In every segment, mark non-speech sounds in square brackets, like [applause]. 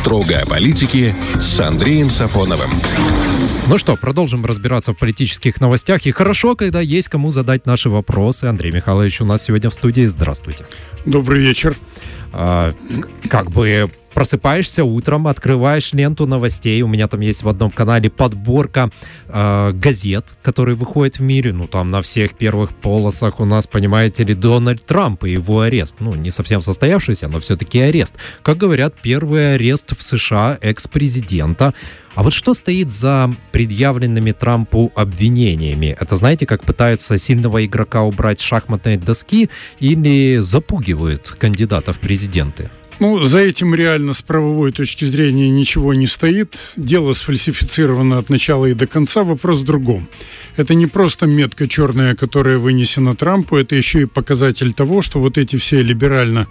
Строго о политике с Андреем Сафоновым. Ну что, продолжим разбираться в политических новостях. И хорошо, когда есть кому задать наши вопросы. Андрей Михайлович у нас сегодня в студии. Здравствуйте. Добрый вечер. А, как бы просыпаешься утром, открываешь ленту новостей. У меня там есть в одном канале подборка э, газет, которые выходят в мире. Ну, там на всех первых полосах у нас, понимаете ли, Дональд Трамп и его арест. Ну, не совсем состоявшийся, но все-таки арест. Как говорят, первый арест в США экс-президента. А вот что стоит за предъявленными Трампу обвинениями? Это знаете, как пытаются сильного игрока убрать с шахматной доски или запугивают кандидатов в президенты? Ну, за этим реально с правовой точки зрения ничего не стоит. Дело сфальсифицировано от начала и до конца. Вопрос в другом. Это не просто метка черная, которая вынесена Трампу, это еще и показатель того, что вот эти все либерально,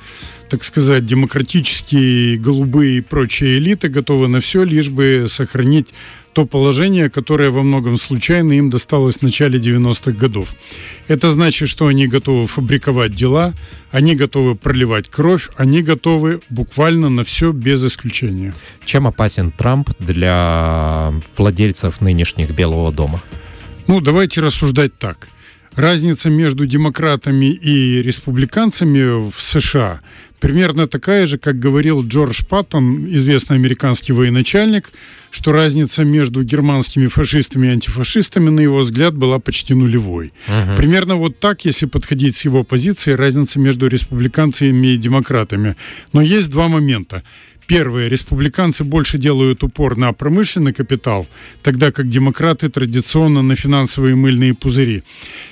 так сказать, демократические, голубые и прочие элиты готовы на все, лишь бы сохранить то положение, которое во многом случайно им досталось в начале 90-х годов. Это значит, что они готовы фабриковать дела, они готовы проливать кровь, они готовы буквально на все без исключения. Чем опасен Трамп для владельцев нынешних Белого дома? Ну, давайте рассуждать так. Разница между демократами и республиканцами в США примерно такая же, как говорил Джордж Паттон, известный американский военачальник, что разница между германскими фашистами и антифашистами, на его взгляд, была почти нулевой. Угу. Примерно вот так, если подходить с его позиции, разница между республиканцами и демократами. Но есть два момента. Первое. Республиканцы больше делают упор на промышленный капитал, тогда как демократы традиционно на финансовые мыльные пузыри.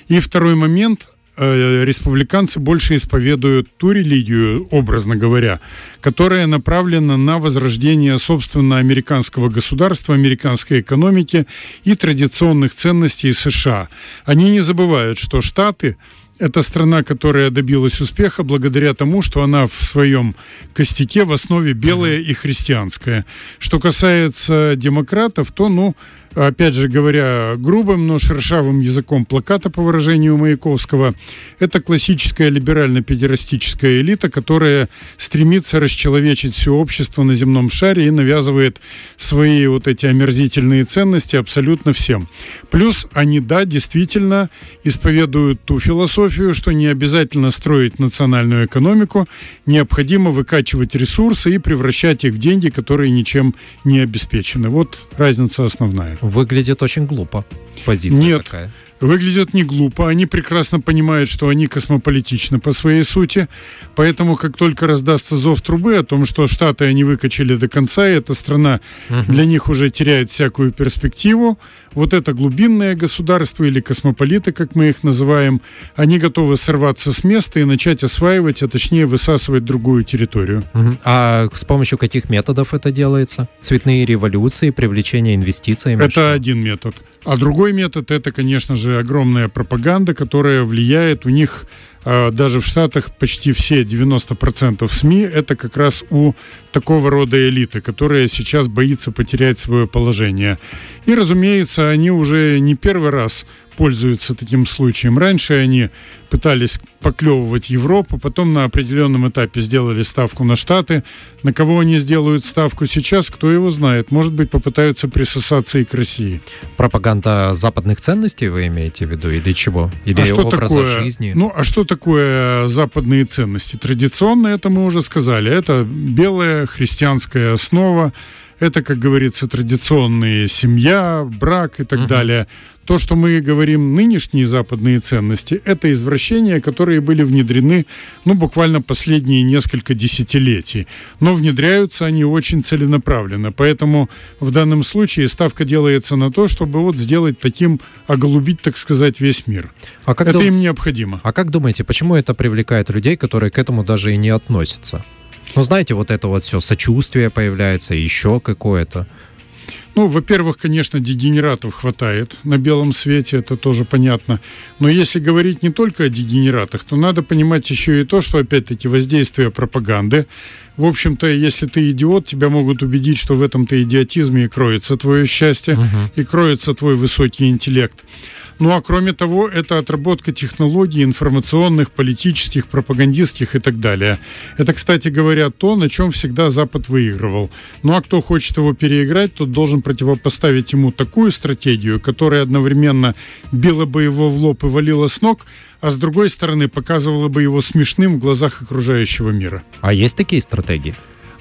И второй момент Э, республиканцы больше исповедуют ту религию, образно говоря, которая направлена на возрождение, собственно, американского государства, американской экономики и традиционных ценностей США. Они не забывают, что Штаты это страна, которая добилась успеха благодаря тому, что она в своем костяке в основе белая и христианская. Что касается демократов, то, ну, опять же говоря грубым, но шершавым языком плаката, по выражению Маяковского, это классическая либерально-педерастическая элита, которая стремится расчеловечить все общество на земном шаре и навязывает свои вот эти омерзительные ценности абсолютно всем. Плюс они, да, действительно исповедуют ту философию, что не обязательно строить национальную экономику, необходимо выкачивать ресурсы и превращать их в деньги, которые ничем не обеспечены. Вот разница основная. Выглядит очень глупо. Позиция Нет, такая выглядят не глупо. Они прекрасно понимают, что они космополитичны по своей сути. Поэтому, как только раздастся зов трубы о том, что Штаты они выкачали до конца, и эта страна угу. для них уже теряет всякую перспективу, вот это глубинное государство или космополиты, как мы их называем, они готовы сорваться с места и начать осваивать, а точнее высасывать другую территорию. Угу. А с помощью каких методов это делается? Цветные революции, привлечение инвестиций? Это что? один метод. А другой метод это, конечно же, огромная пропаганда, которая влияет у них даже в Штатах почти все 90% СМИ это как раз у такого рода элиты, которая сейчас боится потерять свое положение. И, разумеется, они уже не первый раз пользуются таким случаем. Раньше они пытались поклевывать Европу, потом на определенном этапе сделали ставку на Штаты. На кого они сделают ставку сейчас, кто его знает. Может быть, попытаются присосаться и к России. Пропаганда западных ценностей вы имеете в виду или чего? Или а что образа такое, жизни? Ну, а что такое западные ценности? Традиционно это мы уже сказали. Это белая христианская основа, это, как говорится, традиционные семья, брак и так угу. далее. То, что мы говорим нынешние западные ценности, это извращения, которые были внедрены, ну, буквально последние несколько десятилетий. Но внедряются они очень целенаправленно. Поэтому в данном случае ставка делается на то, чтобы вот сделать таким, оголубить, так сказать, весь мир. А как это дум... им необходимо. А как думаете, почему это привлекает людей, которые к этому даже и не относятся? Ну, знаете, вот это вот все сочувствие появляется, еще какое-то. Ну, во-первых, конечно, дегенератов хватает на белом свете, это тоже понятно. Но если говорить не только о дегенератах, то надо понимать еще и то, что, опять-таки, воздействие пропаганды. В общем-то, если ты идиот, тебя могут убедить, что в этом-то идиотизме и кроется твое счастье, угу. и кроется твой высокий интеллект. Ну а кроме того, это отработка технологий информационных, политических, пропагандистских и так далее. Это, кстати говоря, то, на чем всегда Запад выигрывал. Ну а кто хочет его переиграть, тот должен противопоставить ему такую стратегию, которая одновременно била бы его в лоб и валила с ног, а с другой стороны показывала бы его смешным в глазах окружающего мира. А есть такие стратегии?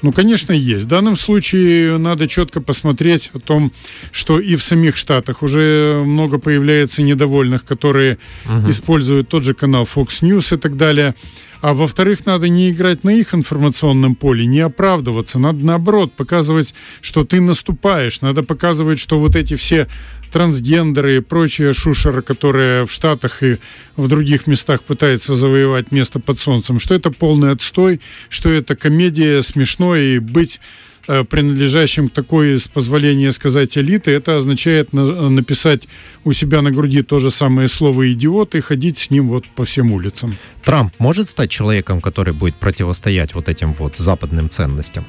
Ну, конечно, есть. В данном случае надо четко посмотреть о том, что и в самих Штатах уже много появляется недовольных, которые угу. используют тот же канал Fox News и так далее. А во-вторых, надо не играть на их информационном поле, не оправдываться. Надо наоборот показывать, что ты наступаешь. Надо показывать, что вот эти все трансгендеры и прочая шушера, которая в Штатах и в других местах пытается завоевать место под солнцем, что это полный отстой, что это комедия смешно и быть э, принадлежащим к такой, с позволения сказать, элиты, это означает на, написать у себя на груди то же самое слово «идиот» и ходить с ним вот по всем улицам. Трамп может стать человеком, который будет противостоять вот этим вот западным ценностям?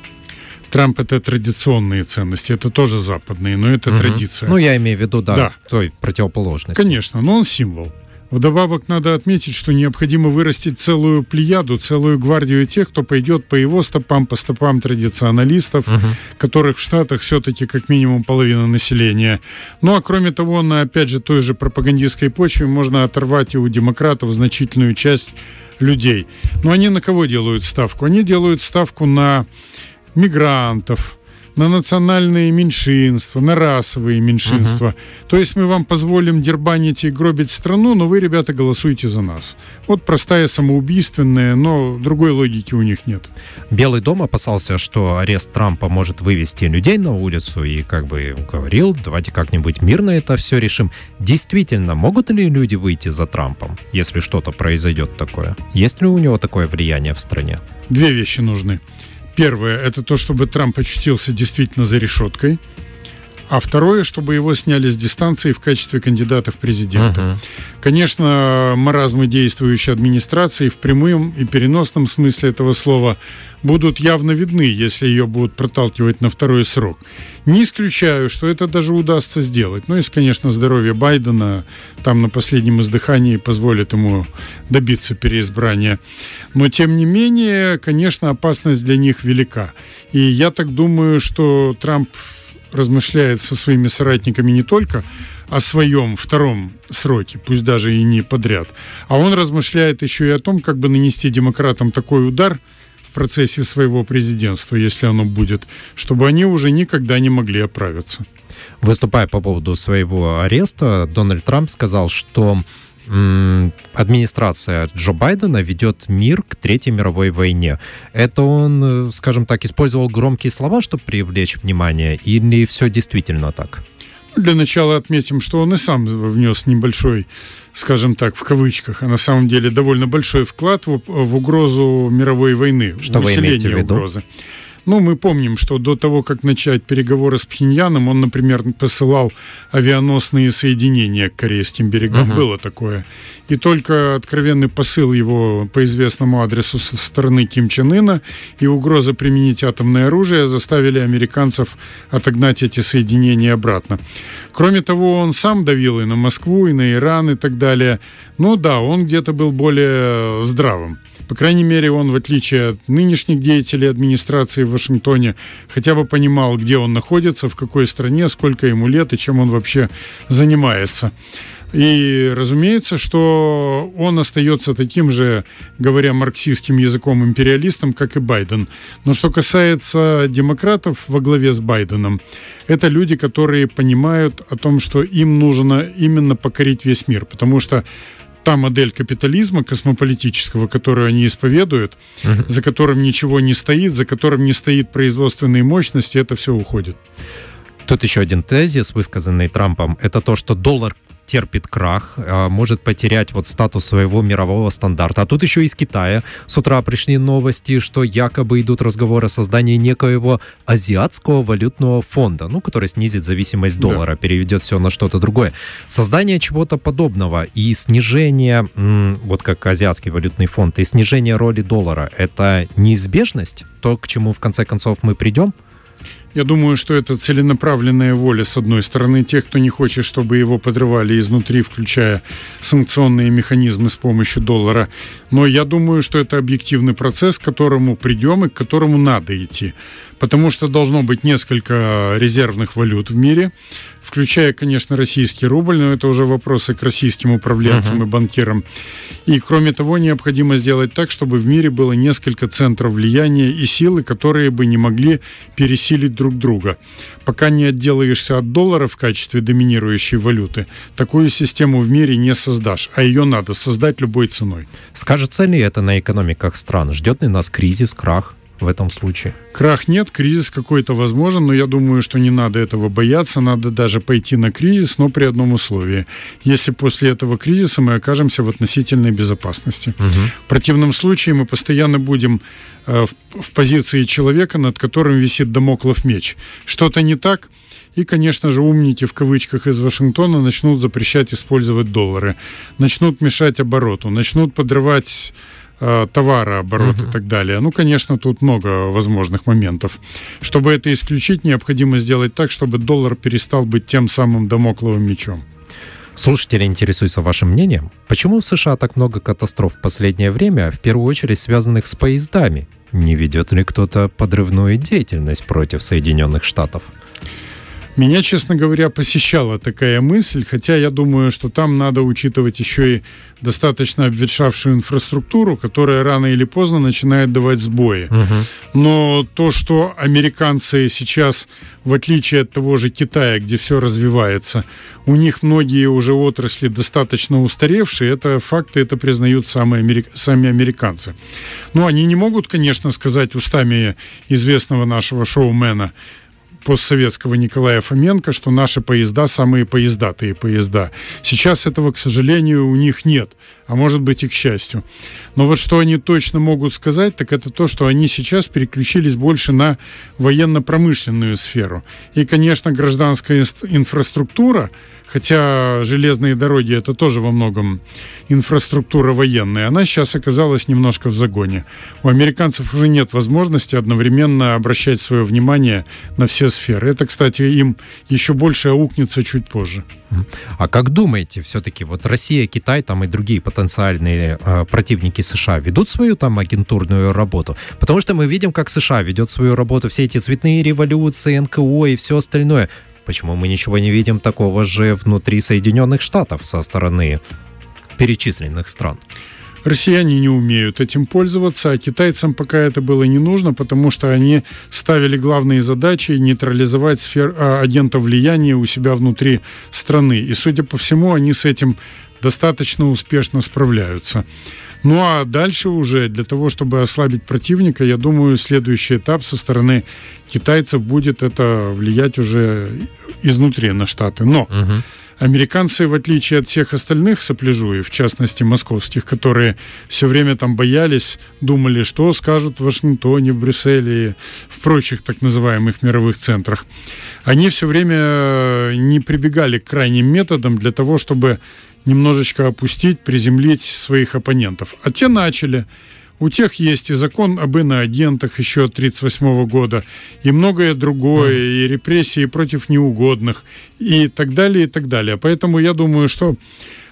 Трамп это традиционные ценности, это тоже западные, но это угу. традиция. Ну, я имею в виду, да, да. той противоположности. Конечно, но он символ. Вдобавок надо отметить, что необходимо вырастить целую плеяду, целую гвардию тех, кто пойдет по его стопам, по стопам традиционалистов, угу. которых в Штатах все-таки как минимум половина населения. Ну а кроме того, на опять же той же пропагандистской почве можно оторвать и у демократов значительную часть людей. Но они на кого делают ставку? Они делают ставку на мигрантов, на национальные меньшинства, на расовые меньшинства. Угу. То есть мы вам позволим дербанить и гробить страну, но вы, ребята, голосуйте за нас. Вот простая самоубийственная, но другой логики у них нет. Белый дом опасался, что арест Трампа может вывести людей на улицу и как бы говорил, давайте как-нибудь мирно это все решим. Действительно, могут ли люди выйти за Трампом, если что-то произойдет такое? Есть ли у него такое влияние в стране? Две вещи нужны. Первое – это то, чтобы Трамп очутился действительно за решеткой. А второе, чтобы его сняли с дистанции в качестве кандидата в президенты. Uh-huh. Конечно, маразмы действующей администрации в прямом и переносном смысле этого слова будут явно видны, если ее будут проталкивать на второй срок. Не исключаю, что это даже удастся сделать. Ну, если, конечно, здоровье Байдена там на последнем издыхании позволит ему добиться переизбрания. Но, тем не менее, конечно, опасность для них велика. И я так думаю, что Трамп размышляет со своими соратниками не только о своем втором сроке, пусть даже и не подряд, а он размышляет еще и о том, как бы нанести демократам такой удар в процессе своего президентства, если оно будет, чтобы они уже никогда не могли оправиться. Выступая по поводу своего ареста, Дональд Трамп сказал, что администрация Джо Байдена ведет мир к Третьей мировой войне. Это он, э, скажем так, использовал громкие слова, чтобы привлечь внимание, или все действительно так? Для начала отметим, что он и сам внес небольшой, скажем так, в кавычках, а на самом деле довольно большой вклад в, в угрозу мировой войны, что в усиление угрозы. Ну, мы помним, что до того, как начать переговоры с Пхеньяном, он, например, посылал авианосные соединения к корейским берегам. Угу. Было такое. И только откровенный посыл его по известному адресу со стороны Ким Чен Ына и угроза применить атомное оружие заставили американцев отогнать эти соединения обратно. Кроме того, он сам давил и на Москву, и на Иран, и так далее. Но да, он где-то был более здравым. По крайней мере, он, в отличие от нынешних деятелей администрации в Вашингтоне, хотя бы понимал, где он находится, в какой стране, сколько ему лет и чем он вообще занимается. И разумеется, что он остается таким же, говоря марксистским языком, империалистом, как и Байден. Но что касается демократов во главе с Байденом, это люди, которые понимают о том, что им нужно именно покорить весь мир, потому что та модель капитализма космополитического, которую они исповедуют, угу. за которым ничего не стоит, за которым не стоит производственные мощности, это все уходит. Тут еще один тезис, высказанный Трампом, это то, что доллар терпит крах, а, может потерять вот статус своего мирового стандарта. А тут еще из Китая с утра пришли новости, что якобы идут разговоры о создании некоего азиатского валютного фонда, ну, который снизит зависимость доллара, да. переведет все на что-то другое. Создание чего-то подобного и снижение, вот как азиатский валютный фонд, и снижение роли доллара, это неизбежность, то, к чему в конце концов мы придем? Я думаю, что это целенаправленная воля, с одной стороны, тех, кто не хочет, чтобы его подрывали изнутри, включая санкционные механизмы с помощью доллара. Но я думаю, что это объективный процесс, к которому придем и к которому надо идти потому что должно быть несколько резервных валют в мире, включая, конечно, российский рубль, но это уже вопросы к российским управленцам uh-huh. и банкирам. И, кроме того, необходимо сделать так, чтобы в мире было несколько центров влияния и силы, которые бы не могли пересилить друг друга. Пока не отделаешься от доллара в качестве доминирующей валюты, такую систему в мире не создашь, а ее надо создать любой ценой. Скажется ли это на экономиках стран? Ждет ли нас кризис, крах? В этом случае? Крах нет, кризис какой-то возможен, но я думаю, что не надо этого бояться, надо даже пойти на кризис, но при одном условии. Если после этого кризиса мы окажемся в относительной безопасности. Угу. В противном случае мы постоянно будем э, в, в позиции человека, над которым висит домоклов меч. Что-то не так, и, конечно же, умники в кавычках из Вашингтона начнут запрещать использовать доллары, начнут мешать обороту, начнут подрывать товарооборот uh-huh. и так далее. Ну, конечно, тут много возможных моментов. Чтобы это исключить, необходимо сделать так, чтобы доллар перестал быть тем самым домокловым мечом. Слушатели интересуются вашим мнением. Почему в США так много катастроф в последнее время, в первую очередь связанных с поездами? Не ведет ли кто-то подрывную деятельность против Соединенных Штатов? Меня, честно говоря, посещала такая мысль, хотя я думаю, что там надо учитывать еще и достаточно обветшавшую инфраструктуру, которая рано или поздно начинает давать сбои. Угу. Но то, что американцы сейчас, в отличие от того же Китая, где все развивается, у них многие уже отрасли достаточно устаревшие, это факты, это признают сами, америк... сами американцы. Но они не могут, конечно, сказать устами известного нашего шоумена, постсоветского Николая Фоменко, что наши поезда самые поездатые поезда. Сейчас этого, к сожалению, у них нет, а может быть и к счастью. Но вот что они точно могут сказать, так это то, что они сейчас переключились больше на военно-промышленную сферу. И, конечно, гражданская инфраструктура, хотя железные дороги это тоже во многом инфраструктура военная, она сейчас оказалась немножко в загоне. У американцев уже нет возможности одновременно обращать свое внимание на все сферы. Это, кстати, им еще больше аукнется чуть позже. А как думаете, все-таки вот Россия, Китай там и другие потенциальные э, противники США ведут свою там агентурную работу? Потому что мы видим, как США ведет свою работу, все эти цветные революции, НКО и все остальное. Почему мы ничего не видим такого же внутри Соединенных Штатов со стороны перечисленных стран? Россияне не умеют этим пользоваться, а китайцам пока это было не нужно, потому что они ставили главные задачи нейтрализовать сфер, а, агентов влияния у себя внутри страны. И, судя по всему, они с этим достаточно успешно справляются. Ну а дальше уже для того, чтобы ослабить противника, я думаю, следующий этап со стороны китайцев будет это влиять уже изнутри на Штаты. Но угу. Американцы, в отличие от всех остальных сопляжуев, в частности московских, которые все время там боялись, думали, что скажут в Вашингтоне, в Брюсселе, в прочих так называемых мировых центрах, они все время не прибегали к крайним методам для того, чтобы немножечко опустить, приземлить своих оппонентов. А те начали. У тех есть и закон об иноагентах еще 1938 года, и многое другое, и репрессии против неугодных, и так далее, и так далее. Поэтому я думаю, что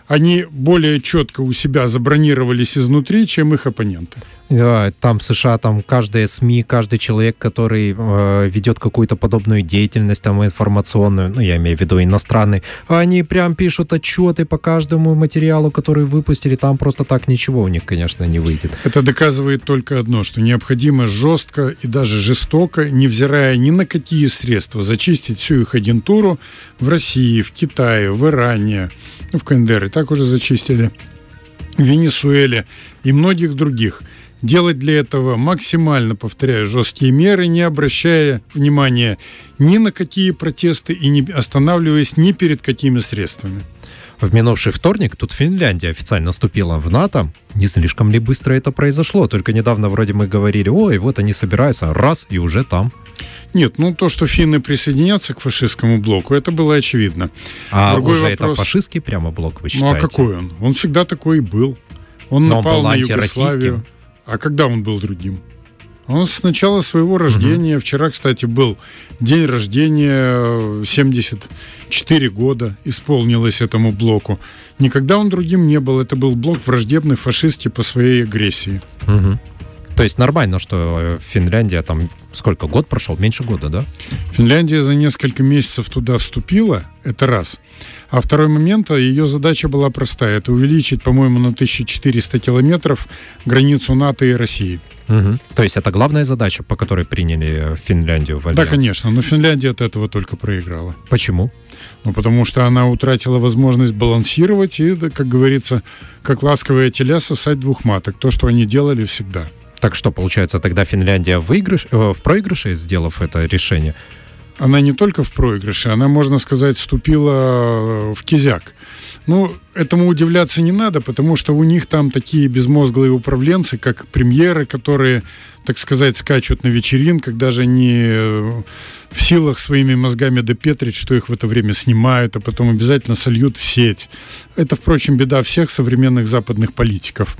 они более четко у себя забронировались изнутри, чем их оппоненты. Там в США, там каждая СМИ, каждый человек, который э, ведет какую-то подобную деятельность, там информационную, ну, я имею в виду иностранный, они прям пишут отчеты по каждому материалу, который выпустили, там просто так ничего у них, конечно, не выйдет. Это доказывает только одно, что необходимо жестко и даже жестоко, невзирая ни на какие средства, зачистить всю их агентуру в России, в Китае, в Иране, в КНДР и так уже зачистили, в Венесуэле и многих других. Делать для этого максимально, повторяю, жесткие меры, не обращая внимания ни на какие протесты и не останавливаясь ни перед какими средствами. В минувший вторник тут Финляндия официально вступила в НАТО. Не слишком ли быстро это произошло? Только недавно вроде мы говорили, ой, вот они собираются, раз, и уже там. Нет, ну то, что финны присоединятся к фашистскому блоку, это было очевидно. А Другой уже вопрос... это фашистский прямо блок, вы считаете? Ну а какой он? Он всегда такой и был. Он Но напал он был на Югославию. А когда он был другим? Он с начала своего рождения, угу. вчера, кстати, был день рождения, 74 года исполнилось этому блоку. Никогда он другим не был. Это был блок враждебный фашистский по своей агрессии. Угу. То есть нормально, что э, Финляндия там сколько, год прошел? Меньше года, да? Финляндия за несколько месяцев туда вступила, это раз. А второй момент, а ее задача была простая. Это увеличить, по-моему, на 1400 километров границу НАТО и России. Угу. То есть это главная задача, по которой приняли Финляндию в Альянс? Да, конечно. Но Финляндия от этого только проиграла. Почему? Ну, потому что она утратила возможность балансировать и, как говорится, как ласковая теля сосать двух маток. То, что они делали всегда. Так что, получается, тогда Финляндия в, выигрыш, э, в проигрыше, сделав это решение? Она не только в проигрыше, она, можно сказать, вступила э, в кизяк. Ну, этому удивляться не надо, потому что у них там такие безмозглые управленцы, как премьеры, которые, так сказать, скачут на вечеринках, даже не э, в силах своими мозгами допетрить, что их в это время снимают, а потом обязательно сольют в сеть. Это, впрочем, беда всех современных западных политиков.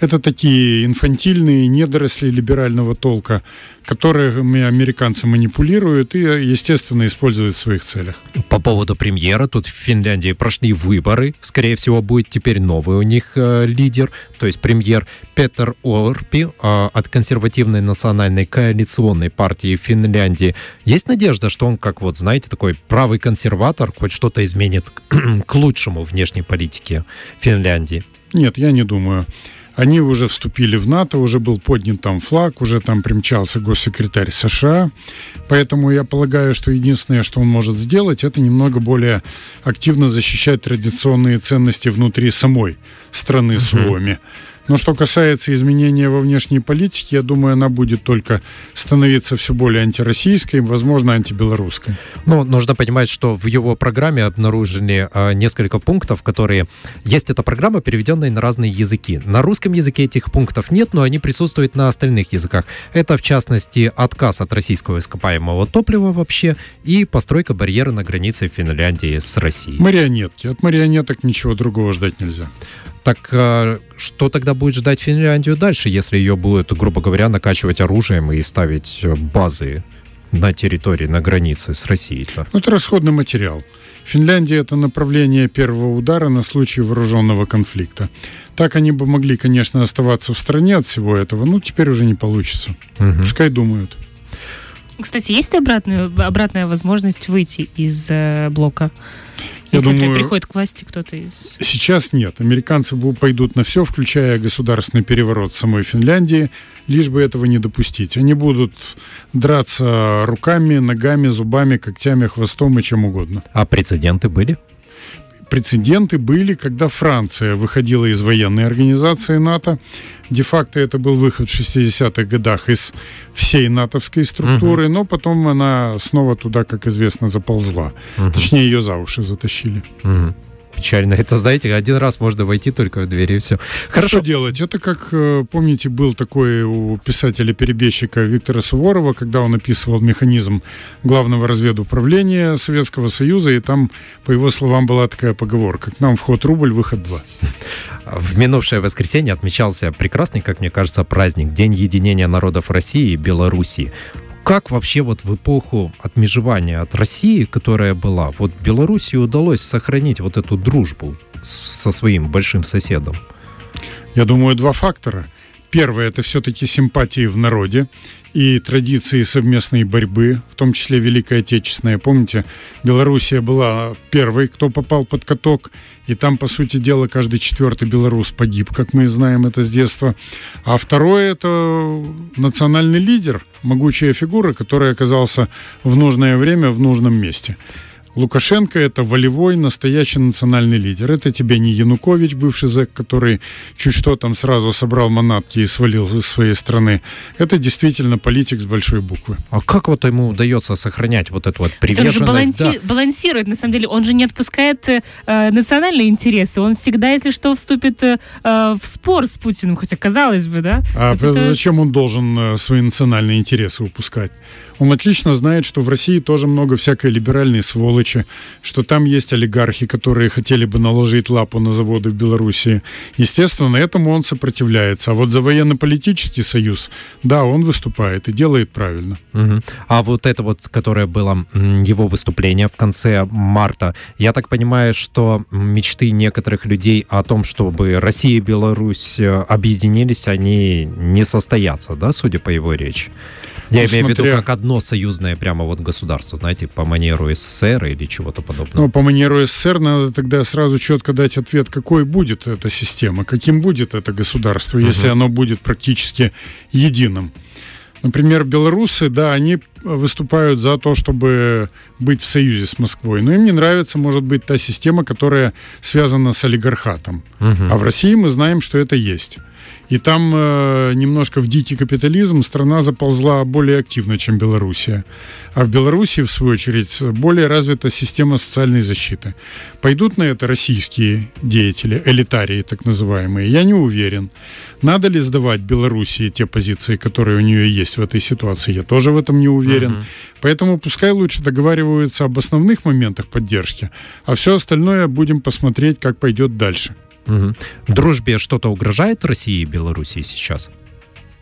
Это такие инфантильные недоросли либерального толка, которыми американцы манипулируют и, естественно, используют в своих целях. По поводу премьера, тут в Финляндии прошли выборы. Скорее всего, будет теперь новый у них э, лидер, то есть премьер Петер Орпи э, от консервативной национальной коалиционной партии Финляндии. Есть надежда, что он, как вот, знаете, такой правый консерватор, хоть что-то изменит к [clears throat] лучшему внешней политике Финляндии? Нет, я не думаю. Они уже вступили в НАТО, уже был поднят там флаг, уже там примчался госсекретарь США. Поэтому я полагаю, что единственное, что он может сделать, это немного более активно защищать традиционные ценности внутри самой страны Суоми. Но что касается изменения во внешней политике, я думаю, она будет только становиться все более антироссийской, возможно, антибелорусской. Ну, нужно понимать, что в его программе обнаружили э, несколько пунктов, которые... Есть эта программа, переведенная на разные языки. На русском языке этих пунктов нет, но они присутствуют на остальных языках. Это, в частности, отказ от российского ископаемого топлива вообще и постройка барьера на границе Финляндии с Россией. Марионетки. От марионеток ничего другого ждать нельзя. Так э, что тогда будет ждать Финляндию дальше, если ее будут, грубо говоря, накачивать оружием и ставить э, базы на территории, на границе с Россией-то? Ну, это расходный материал. Финляндия – это направление первого удара на случай вооруженного конфликта. Так они бы могли, конечно, оставаться в стране от всего этого, но теперь уже не получится. Угу. Пускай думают. Кстати, есть обратная, обратная возможность выйти из э, блока? Я Если думаю, приходит к власти кто-то из... Сейчас нет. Американцы пойдут на все, включая государственный переворот самой Финляндии, лишь бы этого не допустить. Они будут драться руками, ногами, зубами, когтями, хвостом и чем угодно. А прецеденты были? Прецеденты были, когда Франция выходила из военной организации НАТО. Де-факто это был выход в 60-х годах из всей натовской структуры, угу. но потом она снова туда, как известно, заползла. Угу. Точнее, ее за уши затащили. Угу печально. Это, знаете, один раз можно войти только в двери и все. Хорошо. Что делать? Это как, э, помните, был такой у писателя-перебежчика Виктора Суворова, когда он описывал механизм главного разведуправления Советского Союза, и там, по его словам, была такая поговорка. К нам вход рубль, выход два. В минувшее воскресенье отмечался прекрасный, как мне кажется, праздник День единения народов России и Белоруссии как вообще вот в эпоху отмежевания от России, которая была, вот Белоруссии удалось сохранить вот эту дружбу со своим большим соседом? Я думаю, два фактора. Первое – это все-таки симпатии в народе и традиции совместной борьбы, в том числе Великая Отечественная. Помните, Белоруссия была первой, кто попал под каток, и там, по сути дела, каждый четвертый белорус погиб, как мы знаем это с детства. А второе – это национальный лидер, могучая фигура, который оказался в нужное время в нужном месте. Лукашенко – это волевой, настоящий национальный лидер. Это тебе не Янукович, бывший зэк, который чуть что там сразу собрал манатки и свалил из своей страны. Это действительно политик с большой буквы. А как вот ему удается сохранять вот эту вот приверженность? Он же баланси- да. балансирует, на самом деле. Он же не отпускает э, национальные интересы. Он всегда, если что, вступит э, в спор с Путиным, хотя казалось бы, да? А вот зачем это... он должен э, свои национальные интересы упускать? Он отлично знает, что в России тоже много всякой либеральной сволочи, мелочи, что там есть олигархи, которые хотели бы наложить лапу на заводы в Белоруссии. Естественно, этому он сопротивляется. А вот за военно-политический союз, да, он выступает и делает правильно. Угу. А вот это вот, которое было его выступление в конце марта, я так понимаю, что мечты некоторых людей о том, чтобы Россия и Беларусь э, объединились, они не состоятся, да, судя по его речи? Я ну, имею смотря... в виду как одно союзное прямо вот государство, знаете, по манеру СССР или чего-то подобного. Ну, по манеру СССР надо тогда сразу четко дать ответ, какой будет эта система, каким будет это государство, угу. если оно будет практически единым. Например, белорусы, да, они выступают за то, чтобы быть в союзе с Москвой. Но им не нравится, может быть, та система, которая связана с олигархатом. Угу. А в России мы знаем, что это есть. И там э, немножко в дикий капитализм страна заползла более активно, чем Белоруссия. А в Белоруссии, в свою очередь, более развита система социальной защиты. Пойдут на это российские деятели, элитарии так называемые? Я не уверен. Надо ли сдавать Белоруссии те позиции, которые у нее есть в этой ситуации? Я тоже в этом не уверен. Угу. Поэтому пускай лучше договариваются об основных моментах поддержки, а все остальное будем посмотреть, как пойдет дальше. Угу. Дружбе что-то угрожает России и Белоруссии сейчас?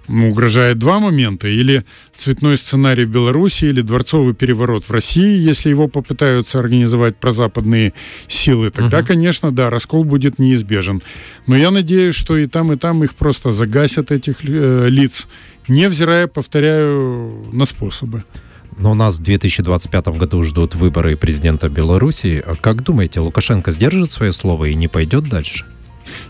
Ну, угрожает два момента. Или цветной сценарий в Беларуси, или дворцовый переворот в России, если его попытаются организовать прозападные силы. Тогда, угу. конечно, да, раскол будет неизбежен. Но я надеюсь, что и там, и там их просто загасят, этих э, лиц, невзирая, повторяю, на способы. Но у нас в 2025 году ждут выборы президента Беларуси. Как думаете, Лукашенко сдержит свое слово и не пойдет дальше?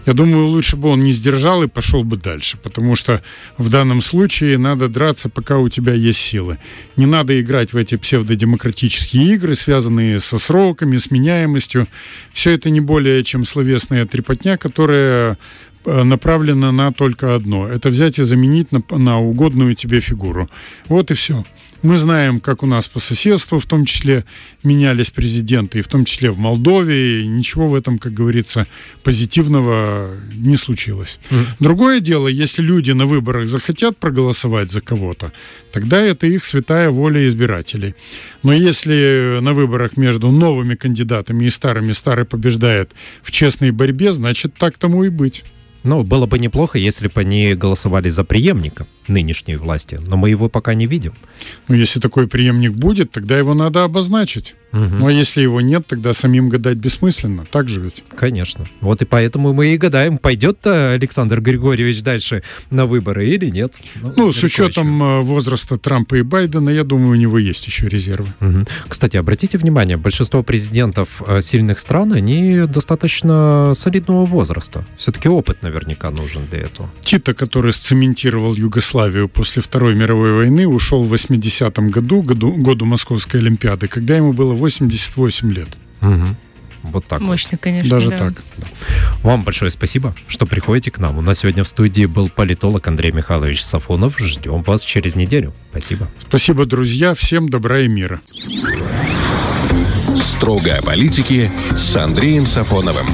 Я думаю, лучше бы он не сдержал и пошел бы дальше, потому что в данном случае надо драться, пока у тебя есть силы. Не надо играть в эти псевдодемократические игры, связанные со сроками, с меняемостью. Все это не более чем словесная трепотня, которая направлена на только одно. Это взять и заменить на, на угодную тебе фигуру. Вот и все. Мы знаем, как у нас по соседству, в том числе, менялись президенты, и в том числе в Молдове, и ничего в этом, как говорится, позитивного не случилось. Mm. Другое дело, если люди на выборах захотят проголосовать за кого-то, тогда это их святая воля избирателей. Но если на выборах между новыми кандидатами и старыми старый побеждает в честной борьбе, значит, так тому и быть. Ну, было бы неплохо, если бы они голосовали за преемника нынешней власти, но мы его пока не видим. Ну, если такой преемник будет, тогда его надо обозначить. Угу. Ну, а если его нет, тогда самим гадать бессмысленно. Так же ведь? Конечно. Вот и поэтому мы и гадаем, пойдет-то Александр Григорьевич дальше на выборы или нет. Ну, ну с учетом еще. Э, возраста Трампа и Байдена, я думаю, у него есть еще резервы. Угу. Кстати, обратите внимание, большинство президентов э, сильных стран, они достаточно солидного возраста. Все-таки опыт наверняка нужен для этого. Тита, который сцементировал Югославию после Второй мировой войны, ушел в 80-м году, году, году Московской Олимпиады, когда ему было 88 лет. Угу. Вот так. Мощно, вот. конечно. Даже да. так. Вам большое спасибо, что приходите к нам. У нас сегодня в студии был политолог Андрей Михайлович Сафонов. Ждем вас через неделю. Спасибо. Спасибо, друзья. Всем добра и мира. Строго о политике с Андреем Сафоновым.